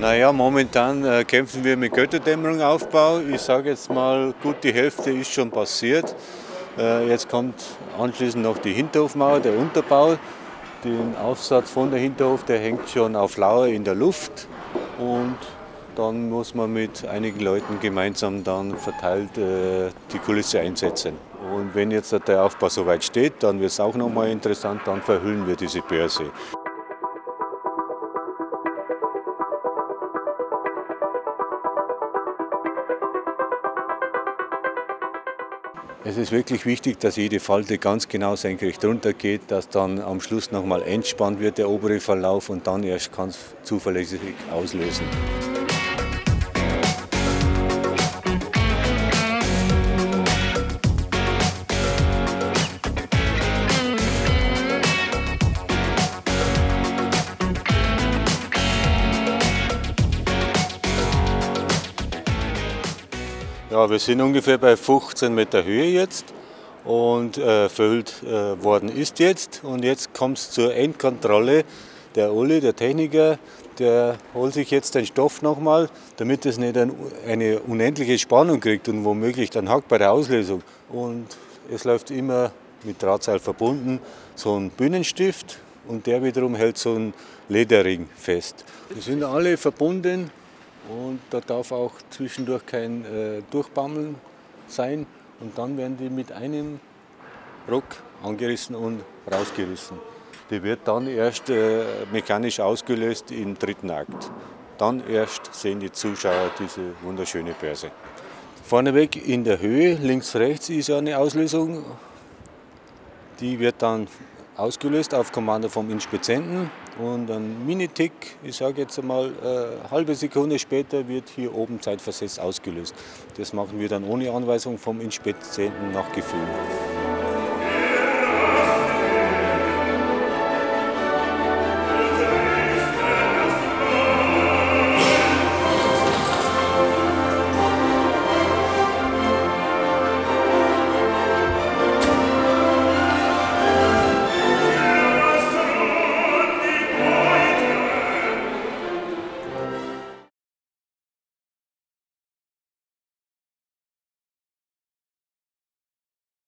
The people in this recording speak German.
Naja, momentan äh, kämpfen wir mit Götterdämmerungaufbau. Ich sage jetzt mal, gut die Hälfte ist schon passiert. Äh, jetzt kommt anschließend noch die Hinterhofmauer, der Unterbau. Den Aufsatz von der Hinterhof, der hängt schon auf Lauer in der Luft. Und dann muss man mit einigen Leuten gemeinsam dann verteilt äh, die Kulisse einsetzen. Und wenn jetzt der Aufbau soweit steht, dann wird es auch nochmal interessant, dann verhüllen wir diese Börse. Es ist wirklich wichtig, dass jede Falte ganz genau senkrecht runtergeht, dass dann am Schluss nochmal entspannt wird der obere Verlauf und dann erst ganz zuverlässig auslösen. Ja, wir sind ungefähr bei 15 Meter Höhe jetzt und äh, verhüllt äh, worden ist jetzt. Und jetzt kommt es zur Endkontrolle. Der Uli, der Techniker, der holt sich jetzt den Stoff nochmal, damit es nicht ein, eine unendliche Spannung kriegt und womöglich dann hackt bei der Auslösung. Und es läuft immer mit Drahtseil verbunden so ein Bühnenstift und der wiederum hält so ein Lederring fest. Die sind alle verbunden und da darf auch zwischendurch kein äh, Durchbammeln sein. Und dann werden die mit einem Ruck angerissen und rausgerissen. Die wird dann erst äh, mechanisch ausgelöst im dritten Akt. Dann erst sehen die Zuschauer diese wunderschöne Börse. Vorneweg in der Höhe, links, rechts ist eine Auslösung. Die wird dann ausgelöst auf Kommando vom Inspizienten. Und ein Minitick, ich sage jetzt einmal, eine äh, halbe Sekunde später wird hier oben zeitversetzt ausgelöst. Das machen wir dann ohne Anweisung vom Inspizienten nach Gefühl.